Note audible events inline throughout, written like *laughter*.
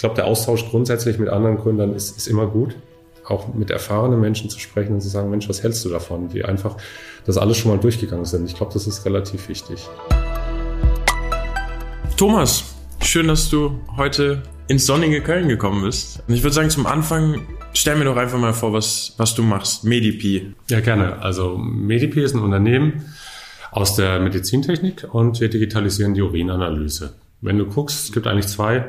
glaube, der Austausch grundsätzlich mit anderen Gründern ist, ist immer gut. Auch mit erfahrenen Menschen zu sprechen und zu sagen, Mensch, was hältst du davon? Die einfach das alles schon mal durchgegangen sind. Ich glaube, das ist relativ wichtig. Thomas, schön, dass du heute ins sonnige Köln gekommen bist. Und ich würde sagen, zum Anfang stell mir doch einfach mal vor, was, was du machst. Medipi. Ja, gerne. Also Medipi ist ein Unternehmen aus der Medizintechnik und wir digitalisieren die Urinanalyse. Wenn du guckst, es gibt eigentlich zwei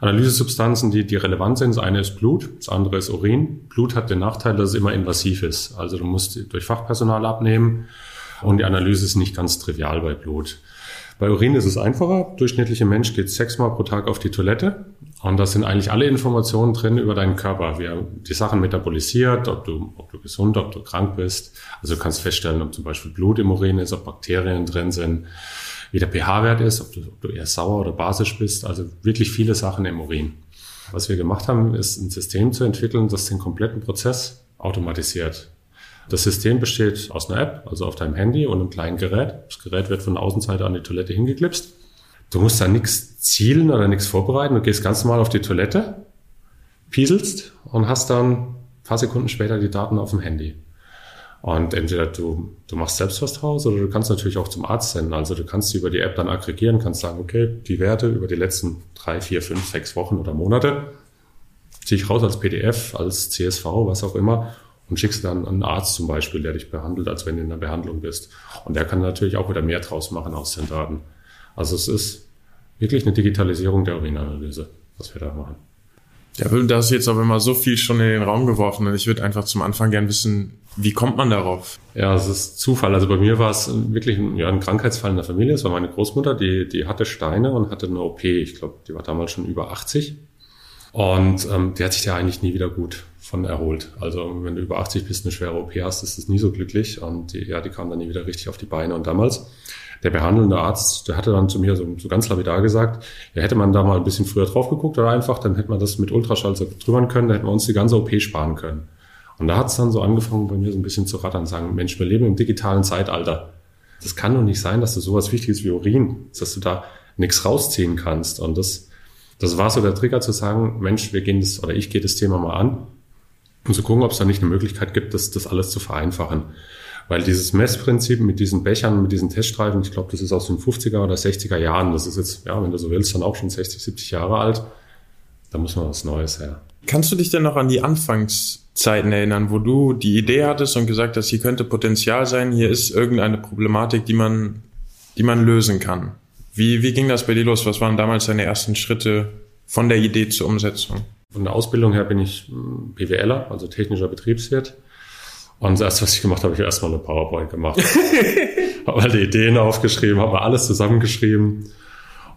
Analysesubstanzen, die, die relevant sind. Das eine ist Blut, das andere ist Urin. Blut hat den Nachteil, dass es immer invasiv ist. Also du musst durch Fachpersonal abnehmen und die Analyse ist nicht ganz trivial bei Blut. Bei Urin ist es einfacher. Durchschnittlicher Mensch geht sechsmal pro Tag auf die Toilette. Und da sind eigentlich alle Informationen drin über deinen Körper, wie er die Sachen metabolisiert, ob du, ob du gesund, ob du krank bist. Also du kannst feststellen, ob zum Beispiel Blut im Urin ist, ob Bakterien drin sind, wie der pH-Wert ist, ob du, ob du eher sauer oder basisch bist. Also wirklich viele Sachen im Urin. Was wir gemacht haben, ist ein System zu entwickeln, das den kompletten Prozess automatisiert. Das System besteht aus einer App, also auf deinem Handy und einem kleinen Gerät. Das Gerät wird von der Außenseite an die Toilette hingeklipst. Du musst da nichts zielen oder nichts vorbereiten. Du gehst ganz normal auf die Toilette, pieselst und hast dann ein paar Sekunden später die Daten auf dem Handy. Und entweder du, du machst selbst was draus oder du kannst natürlich auch zum Arzt senden. Also du kannst über die App dann aggregieren, kannst sagen, okay, die Werte über die letzten drei, vier, fünf, sechs Wochen oder Monate ziehe ich raus als PDF, als CSV, was auch immer und schickst dann einen Arzt zum Beispiel, der dich behandelt, als wenn du in einer Behandlung bist. Und der kann natürlich auch wieder mehr draus machen aus den Daten. Also es ist wirklich eine Digitalisierung der Urinanalyse, was wir da machen. Ja, da ist jetzt aber immer so viel schon in den Raum geworfen und ich würde einfach zum Anfang gern wissen, wie kommt man darauf? Ja, es ist Zufall. Also bei mir war es wirklich ein, ja, ein Krankheitsfall in der Familie. Es war meine Großmutter, die, die hatte Steine und hatte eine OP. Ich glaube, die war damals schon über 80. Und ähm, die hat sich ja eigentlich nie wieder gut von erholt. Also wenn du über 80 bist, eine schwere OP hast, ist das nie so glücklich. Und die, ja, die kam dann nie wieder richtig auf die Beine. Und damals, der behandelnde Arzt, der hatte dann zu mir so, so ganz lapidar gesagt, ja, hätte man da mal ein bisschen früher drauf geguckt oder einfach, dann hätte man das mit Ultraschall so drübern können, dann hätten wir uns die ganze OP sparen können. Und da hat es dann so angefangen, bei mir so ein bisschen zu rattern, sagen, Mensch, wir leben im digitalen Zeitalter. Das kann doch nicht sein, dass du sowas Wichtiges wie Urin, dass du da nichts rausziehen kannst. Und das, das war so der Trigger zu sagen, Mensch, wir gehen das, oder ich gehe das Thema mal an um zu gucken, ob es da nicht eine Möglichkeit gibt, das, das alles zu vereinfachen. Weil dieses Messprinzip mit diesen Bechern, mit diesen Teststreifen, ich glaube, das ist aus den 50er oder 60er Jahren. Das ist jetzt, ja, wenn du so willst, dann auch schon 60, 70 Jahre alt. Da muss man was Neues her. Kannst du dich denn noch an die Anfangszeiten erinnern, wo du die Idee hattest und gesagt hast, hier könnte Potenzial sein, hier ist irgendeine Problematik, die man, die man lösen kann? Wie, wie ging das bei dir los? Was waren damals deine ersten Schritte von der Idee zur Umsetzung? Von der Ausbildung her bin ich hm, BWLer, also technischer Betriebswirt. Und das was ich gemacht habe, ich erstmal eine PowerPoint gemacht. *laughs* habe alle Ideen aufgeschrieben, habe mal alles zusammengeschrieben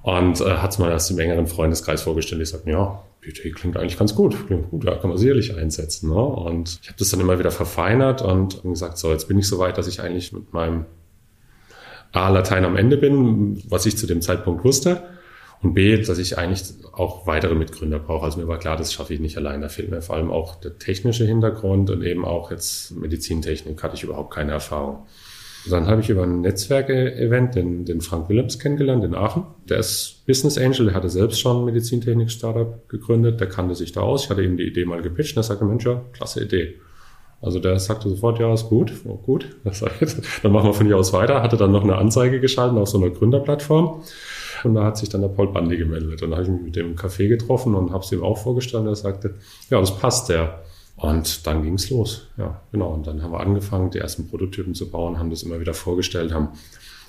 und äh, hat es mal erst im engeren Freundeskreis vorgestellt. Ich sagte, ja, BT klingt eigentlich ganz gut, klingt gut, ja, kann man sicherlich einsetzen. Ne? Und ich habe das dann immer wieder verfeinert und gesagt, so, jetzt bin ich so weit, dass ich eigentlich mit meinem A Latein am Ende bin, was ich zu dem Zeitpunkt wusste. Und B, dass ich eigentlich auch weitere Mitgründer brauche. Also mir war klar, das schaffe ich nicht allein. Da fehlt mir vor allem auch der technische Hintergrund und eben auch jetzt Medizintechnik hatte ich überhaupt keine Erfahrung. Dann habe ich über ein Netzwerke-Event den, den Frank Willems kennengelernt in Aachen. Der ist Business Angel, der hatte selbst schon ein Medizintechnik-Startup gegründet, der kannte sich da aus. Ich hatte ihm die Idee mal gepitcht und er sagte, Mensch, ja, klasse Idee. Also der sagte sofort, ja, ist gut, oh, gut. *laughs* Dann machen wir von hier aus weiter. Hatte dann noch eine Anzeige geschalten auf so einer Gründerplattform. Und da hat sich dann der Paul Bandi gemeldet. Und da habe ich mich mit dem im Café getroffen und habe es ihm auch vorgestellt. Er sagte, ja, das passt ja. Und dann ging's los. Ja, genau. Und dann haben wir angefangen, die ersten Prototypen zu bauen, haben das immer wieder vorgestellt, haben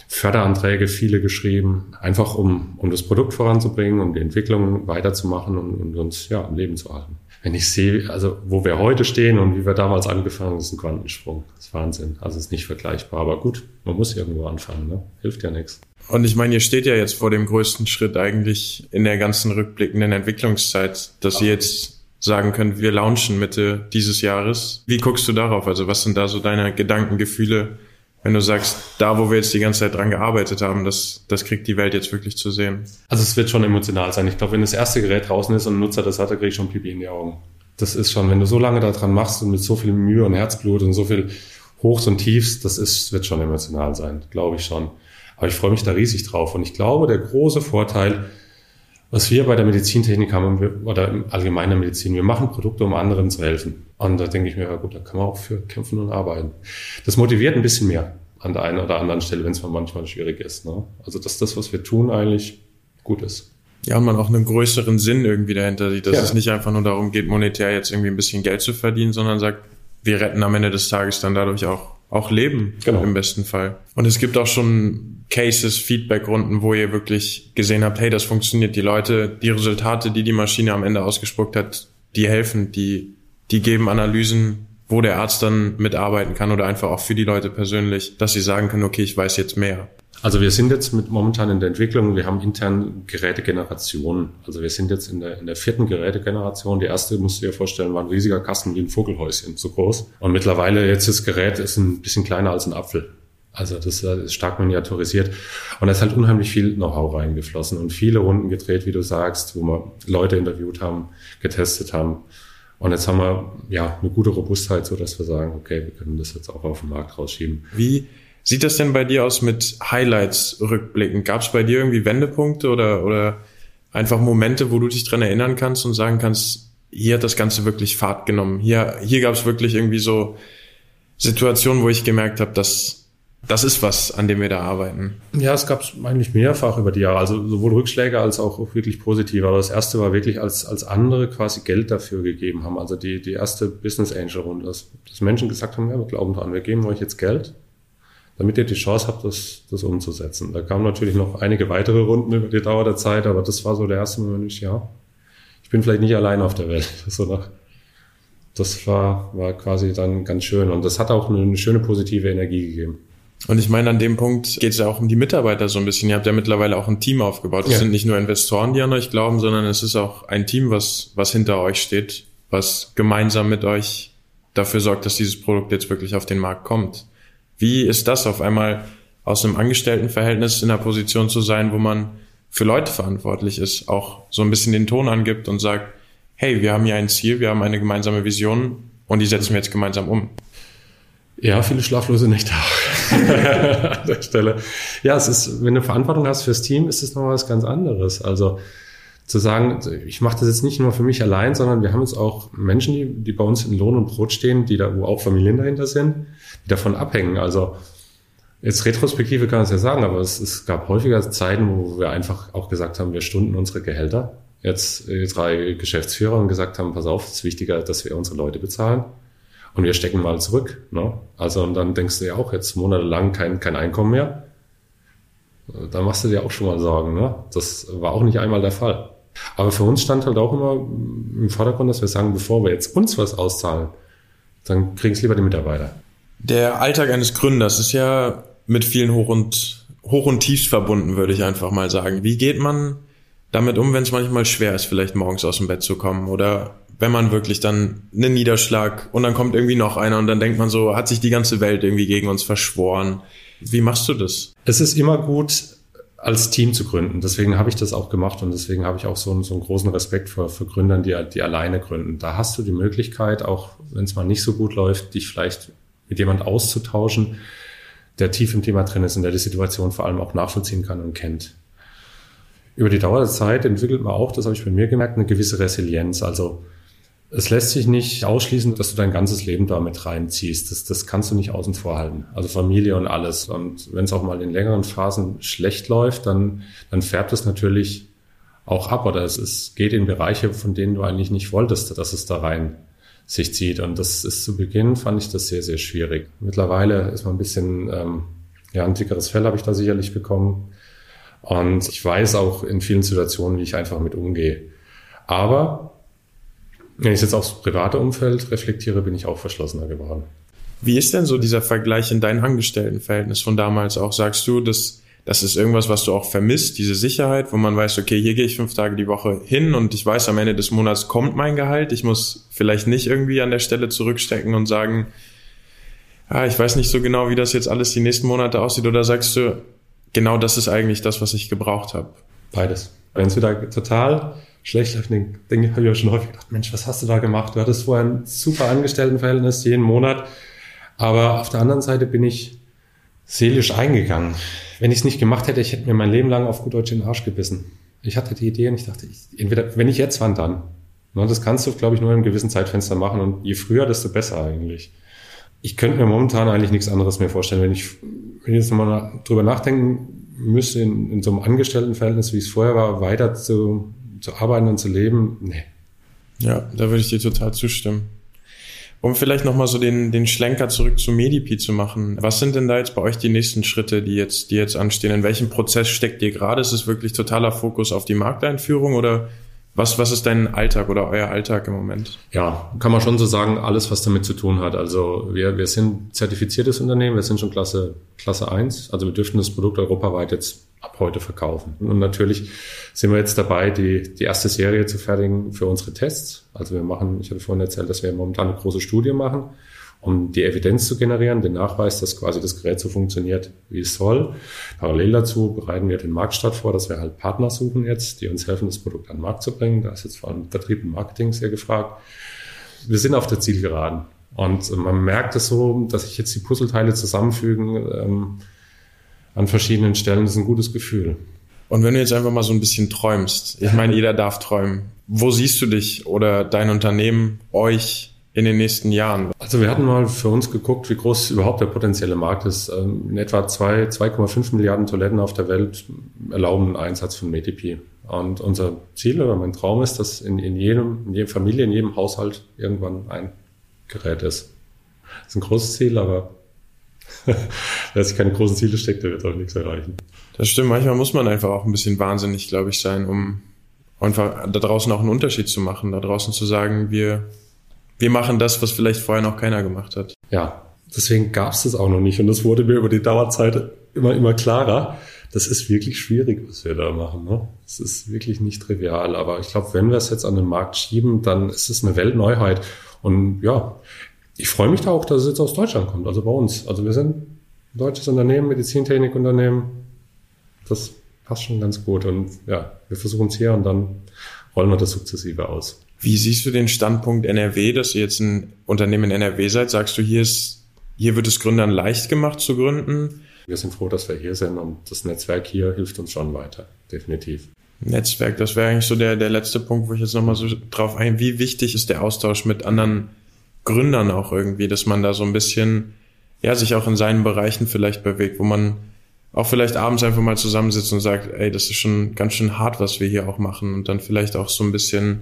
Förderanträge viele geschrieben, einfach um, um das Produkt voranzubringen, um die Entwicklung weiterzumachen und, und uns ja am Leben zu halten. Wenn ich sehe, also wo wir heute stehen und wie wir damals angefangen haben, ist ein Quantensprung. Das ist Wahnsinn. Also ist nicht vergleichbar. Aber gut, man muss irgendwo anfangen, ne? Hilft ja nichts. Und ich meine, ihr steht ja jetzt vor dem größten Schritt eigentlich in der ganzen rückblickenden Entwicklungszeit, dass ihr jetzt sagen könnt, wir launchen Mitte dieses Jahres. Wie guckst du darauf? Also was sind da so deine Gedanken, Gefühle, wenn du sagst, da wo wir jetzt die ganze Zeit dran gearbeitet haben, das, das kriegt die Welt jetzt wirklich zu sehen? Also es wird schon emotional sein. Ich glaube, wenn das erste Gerät draußen ist und ein Nutzer das hat, dann kriege ich schon Pipi in die Augen. Das ist schon, wenn du so lange daran machst und mit so viel Mühe und Herzblut und so viel Hochs und Tiefs, das ist, wird schon emotional sein, glaube ich schon. Aber ich freue mich da riesig drauf. Und ich glaube, der große Vorteil, Was wir bei der Medizintechnik haben, oder im allgemeinen Medizin, wir machen Produkte, um anderen zu helfen. Und da denke ich mir, ja gut, da kann man auch für kämpfen und arbeiten. Das motiviert ein bisschen mehr an der einen oder anderen Stelle, wenn es mal manchmal schwierig ist. Ne? Also dass das, was wir tun, eigentlich gut ist. Ja, und man auch einen größeren Sinn irgendwie dahinter sieht, dass ja. es nicht einfach nur darum geht, monetär jetzt irgendwie ein bisschen Geld zu verdienen, sondern sagt, wir retten am Ende des Tages dann dadurch auch, auch Leben genau. im besten Fall. Und es gibt auch schon Cases, Feedback-Runden, wo ihr wirklich gesehen habt, hey, das funktioniert. Die Leute, die Resultate, die die Maschine am Ende ausgespuckt hat, die helfen, die, die geben Analysen, wo der Arzt dann mitarbeiten kann oder einfach auch für die Leute persönlich, dass sie sagen können, okay, ich weiß jetzt mehr. Also wir sind jetzt mit momentan in der Entwicklung, wir haben intern Gerätegenerationen. Also wir sind jetzt in der, in der vierten Gerätegeneration. Die erste, musst du dir vorstellen, war ein riesiger Kasten wie ein Vogelhäuschen, so groß. Und mittlerweile jetzt das Gerät ist ein bisschen kleiner als ein Apfel. Also das ist stark miniaturisiert. Und da ist halt unheimlich viel Know-how reingeflossen und viele Runden gedreht, wie du sagst, wo wir Leute interviewt haben, getestet haben. Und jetzt haben wir ja eine gute Robustheit, so dass wir sagen, okay, wir können das jetzt auch auf den Markt rausschieben. Wie Sieht das denn bei dir aus mit Highlights rückblickend? Gab es bei dir irgendwie Wendepunkte oder, oder einfach Momente, wo du dich dran erinnern kannst und sagen kannst, hier hat das Ganze wirklich Fahrt genommen. Hier, hier gab es wirklich irgendwie so Situationen, wo ich gemerkt habe, dass das ist was, an dem wir da arbeiten. Ja, es gab es eigentlich mehrfach über die Jahre, also sowohl Rückschläge als auch, wirklich positive. Aber das erste war wirklich, als, als andere quasi Geld dafür gegeben haben. Also die, die erste Business Angel Runde, dass, dass Menschen gesagt haben, ja, wir glauben dran, wir geben euch jetzt Geld damit ihr die Chance habt, das, das umzusetzen. Da kamen natürlich noch einige weitere Runden über die Dauer der Zeit, aber das war so der erste Moment, ja, ich bin vielleicht nicht allein auf der Welt. *laughs* So nach, das war, war quasi dann ganz schön und das hat auch eine, eine schöne positive Energie gegeben. Und ich meine, an dem Punkt geht es ja auch um die Mitarbeiter so ein bisschen. Ihr habt ja mittlerweile auch ein Team aufgebaut. Es ja. sind nicht nur Investoren, die an euch glauben, sondern es ist auch ein Team, was, was hinter euch steht, was gemeinsam mit euch dafür sorgt, dass dieses Produkt jetzt wirklich auf den Markt kommt. Wie ist das auf einmal aus einem Angestelltenverhältnis in einer Position zu sein, wo man für Leute verantwortlich ist, auch so ein bisschen den Ton angibt und sagt, hey, wir haben hier ein Ziel, wir haben eine gemeinsame Vision und die setzen wir jetzt gemeinsam um. Ja, viele schlaflose Nächte an der Stelle. Ja, es ist, wenn du Verantwortung hast fürs Team, ist es noch was ganz anderes. Also zu sagen, ich mache das jetzt nicht nur für mich allein, sondern wir haben jetzt auch Menschen, die, die bei uns in Lohn und Brot stehen, die da, wo auch Familien dahinter sind, die davon abhängen. Also jetzt Retrospektive kann man es ja sagen, aber es, es gab häufiger Zeiten, wo wir einfach auch gesagt haben, wir stunden unsere Gehälter. Jetzt drei Geschäftsführer und gesagt haben, pass auf, es ist wichtiger, dass wir unsere Leute bezahlen. Und wir stecken mal zurück. Ne? Also und dann denkst du ja auch jetzt monatelang kein, kein Einkommen mehr. Da machst du dir auch schon mal Sorgen. Ne? Das war auch nicht einmal der Fall. Aber für uns stand halt auch immer im Vordergrund, dass wir sagen, bevor wir jetzt uns was auszahlen, dann kriegen es lieber die Mitarbeiter. Der Alltag eines Gründers ist ja mit vielen Hoch- und, Hoch und Tiefs verbunden, würde ich einfach mal sagen. Wie geht man damit um, wenn es manchmal schwer ist, vielleicht morgens aus dem Bett zu kommen oder wenn man wirklich dann einen Niederschlag und dann kommt irgendwie noch einer und dann denkt man so, hat sich die ganze Welt irgendwie gegen uns verschworen. Wie machst du das? Es ist immer gut, als Team zu gründen. Deswegen habe ich das auch gemacht und deswegen habe ich auch so einen, so einen großen Respekt für, für Gründern, die, die alleine gründen. Da hast du die Möglichkeit, auch wenn es mal nicht so gut läuft, dich vielleicht mit jemand auszutauschen, der tief im Thema drin ist und der die Situation vor allem auch nachvollziehen kann und kennt. Über die Dauer der Zeit entwickelt man auch, das habe ich bei mir gemerkt, eine gewisse Resilienz. Also es lässt sich nicht ausschließen, dass du dein ganzes Leben da mit reinziehst. Das, das kannst du nicht außen vor halten. Also Familie und alles. Und wenn es auch mal in längeren Phasen schlecht läuft, dann, dann färbt es natürlich auch ab oder es, es geht in Bereiche, von denen du eigentlich nicht wolltest, dass es da rein sich zieht. Und das ist zu Beginn, fand ich das sehr, sehr schwierig. Mittlerweile ist man ein bisschen, ähm, ja, ein dickeres Fell habe ich da sicherlich bekommen. Und ich weiß auch in vielen Situationen, wie ich einfach mit umgehe. Aber wenn ich jetzt aufs private Umfeld reflektiere, bin ich auch verschlossener geworden. Wie ist denn so dieser Vergleich in deinem Angestelltenverhältnis von damals auch? Sagst du, dass das ist irgendwas, was du auch vermisst, diese Sicherheit, wo man weiß, okay, hier gehe ich fünf Tage die Woche hin und ich weiß, am Ende des Monats kommt mein Gehalt. Ich muss vielleicht nicht irgendwie an der Stelle zurückstecken und sagen, ah, ich weiß nicht so genau, wie das jetzt alles die nächsten Monate aussieht. Oder sagst du, genau das ist eigentlich das, was ich gebraucht habe? Beides. Wenn es wieder total schlecht läuft, denke habe ich auch schon häufig gedacht, Mensch, was hast du da gemacht? Du hattest vorher ein super Angestelltenverhältnis jeden Monat. Aber auf der anderen Seite bin ich seelisch eingegangen. Wenn ich es nicht gemacht hätte, ich hätte mir mein Leben lang auf gut Deutsch in den Arsch gebissen. Ich hatte die Idee und ich dachte, ich, entweder, wenn ich jetzt, wann dann? Und das kannst du, glaube ich, nur in einem gewissen Zeitfenster machen und je früher, desto besser eigentlich. Ich könnte mir momentan eigentlich nichts anderes mehr vorstellen. Wenn ich, wenn ich jetzt nochmal drüber nachdenken müsste, in, in so einem Angestelltenverhältnis, wie es vorher war, weiter zu, zu arbeiten und zu leben, nee. Ja, da würde ich dir total zustimmen. Um vielleicht nochmal so den, den Schlenker zurück zu Medipi zu machen. Was sind denn da jetzt bei euch die nächsten Schritte, die jetzt, die jetzt anstehen? In welchem Prozess steckt ihr gerade? Ist es wirklich totaler Fokus auf die Markteinführung oder was, was ist dein Alltag oder euer Alltag im Moment? Ja, kann man schon so sagen, alles, was damit zu tun hat. Also wir, wir sind zertifiziertes Unternehmen, wir sind schon Klasse, Klasse 1. Also wir dürften das Produkt europaweit jetzt ab heute verkaufen. Und natürlich sind wir jetzt dabei, die, die erste Serie zu fertigen für unsere Tests. Also wir machen, ich hatte vorhin erzählt, dass wir momentan eine große Studie machen um die Evidenz zu generieren, den Nachweis, dass quasi das Gerät so funktioniert, wie es soll. Parallel dazu bereiten wir den Marktstart vor, dass wir halt Partner suchen jetzt, die uns helfen, das Produkt an den Markt zu bringen. Da ist jetzt vor allem Vertrieb und Marketing sehr gefragt. Wir sind auf der Zielgeraden. Und man merkt es so, dass sich jetzt die Puzzleteile zusammenfügen ähm, an verschiedenen Stellen. Das ist ein gutes Gefühl. Und wenn du jetzt einfach mal so ein bisschen träumst, ich meine, jeder darf träumen. Wo siehst du dich oder dein Unternehmen, euch in den nächsten Jahren? Also wir hatten mal für uns geguckt, wie groß überhaupt der potenzielle Markt ist. Ähm, in etwa 2,5 Milliarden Toiletten auf der Welt erlauben einen Einsatz von METP. Und unser Ziel oder mein Traum ist, dass in, in, jedem, in jedem Familie, in jedem Haushalt irgendwann ein Gerät ist. Das ist ein großes Ziel, aber *laughs* wer sich keine großen Ziele steckt, der wird auch nichts erreichen. Das stimmt. Manchmal muss man einfach auch ein bisschen wahnsinnig, glaube ich, sein, um einfach da draußen auch einen Unterschied zu machen, da draußen zu sagen, wir wir machen das, was vielleicht vorher noch keiner gemacht hat. Ja, deswegen gab es das auch noch nicht. Und das wurde mir über die Dauerzeit immer, immer klarer. Das ist wirklich schwierig, was wir da machen. Ne? Das ist wirklich nicht trivial. Aber ich glaube, wenn wir es jetzt an den Markt schieben, dann ist es eine Weltneuheit. Und ja, ich freue mich da auch, dass es jetzt aus Deutschland kommt, also bei uns. Also wir sind ein deutsches Unternehmen, Medizintechnikunternehmen. Das passt schon ganz gut. Und ja, wir versuchen es hier und dann rollen wir das sukzessive aus. Wie siehst du den Standpunkt NRW, dass ihr jetzt ein Unternehmen in NRW seid? Sagst du, hier ist, hier wird es Gründern leicht gemacht zu gründen? Wir sind froh, dass wir hier sind und das Netzwerk hier hilft uns schon weiter. Definitiv. Netzwerk, das wäre eigentlich so der, der letzte Punkt, wo ich jetzt nochmal so drauf ein. Wie wichtig ist der Austausch mit anderen Gründern auch irgendwie, dass man da so ein bisschen, ja, sich auch in seinen Bereichen vielleicht bewegt, wo man auch vielleicht abends einfach mal zusammensitzt und sagt, ey, das ist schon ganz schön hart, was wir hier auch machen und dann vielleicht auch so ein bisschen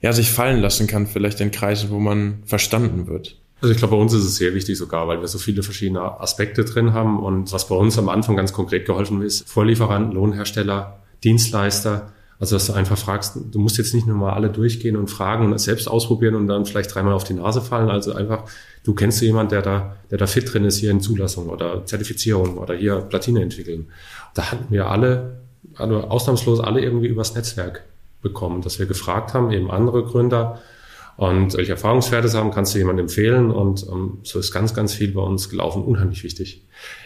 ja, sich fallen lassen kann, vielleicht in Kreisen, wo man verstanden wird. Also ich glaube, bei uns ist es sehr wichtig sogar, weil wir so viele verschiedene Aspekte drin haben. Und was bei uns am Anfang ganz konkret geholfen ist, Vorlieferanten, Lohnhersteller, Dienstleister. Also dass du einfach fragst, du musst jetzt nicht nur mal alle durchgehen und fragen und selbst ausprobieren und dann vielleicht dreimal auf die Nase fallen. Also einfach, du kennst jemanden, der da, der da fit drin ist, hier in Zulassung oder Zertifizierung oder hier Platine entwickeln. Da hatten wir alle, also ausnahmslos alle irgendwie übers Netzwerk bekommen, dass wir gefragt haben, eben andere Gründer, und welche Erfahrungswerte haben, kannst du jemandem empfehlen. Und ähm, so ist ganz, ganz viel bei uns gelaufen, unheimlich wichtig.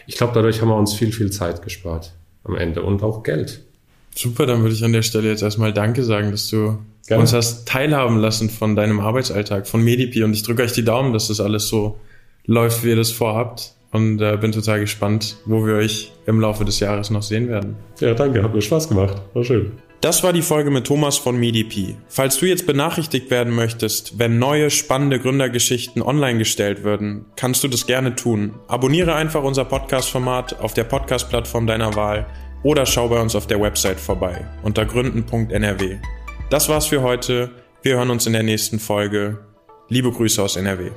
Ich glaube, dadurch haben wir uns viel, viel Zeit gespart am Ende und auch Geld. Super, dann würde ich an der Stelle jetzt erstmal Danke sagen, dass du Gerne. uns hast teilhaben lassen von deinem Arbeitsalltag, von Medipi. Und ich drücke euch die Daumen, dass das alles so läuft, wie ihr das vorhabt. Und äh, bin total gespannt, wo wir euch im Laufe des Jahres noch sehen werden. Ja, danke, hat mir Spaß gemacht. War schön. Das war die Folge mit Thomas von MediP. Falls du jetzt benachrichtigt werden möchtest, wenn neue spannende Gründergeschichten online gestellt würden, kannst du das gerne tun. Abonniere einfach unser Podcast-Format auf der Podcast-Plattform deiner Wahl oder schau bei uns auf der Website vorbei unter gründen.nrw. Das war's für heute. Wir hören uns in der nächsten Folge. Liebe Grüße aus NRW.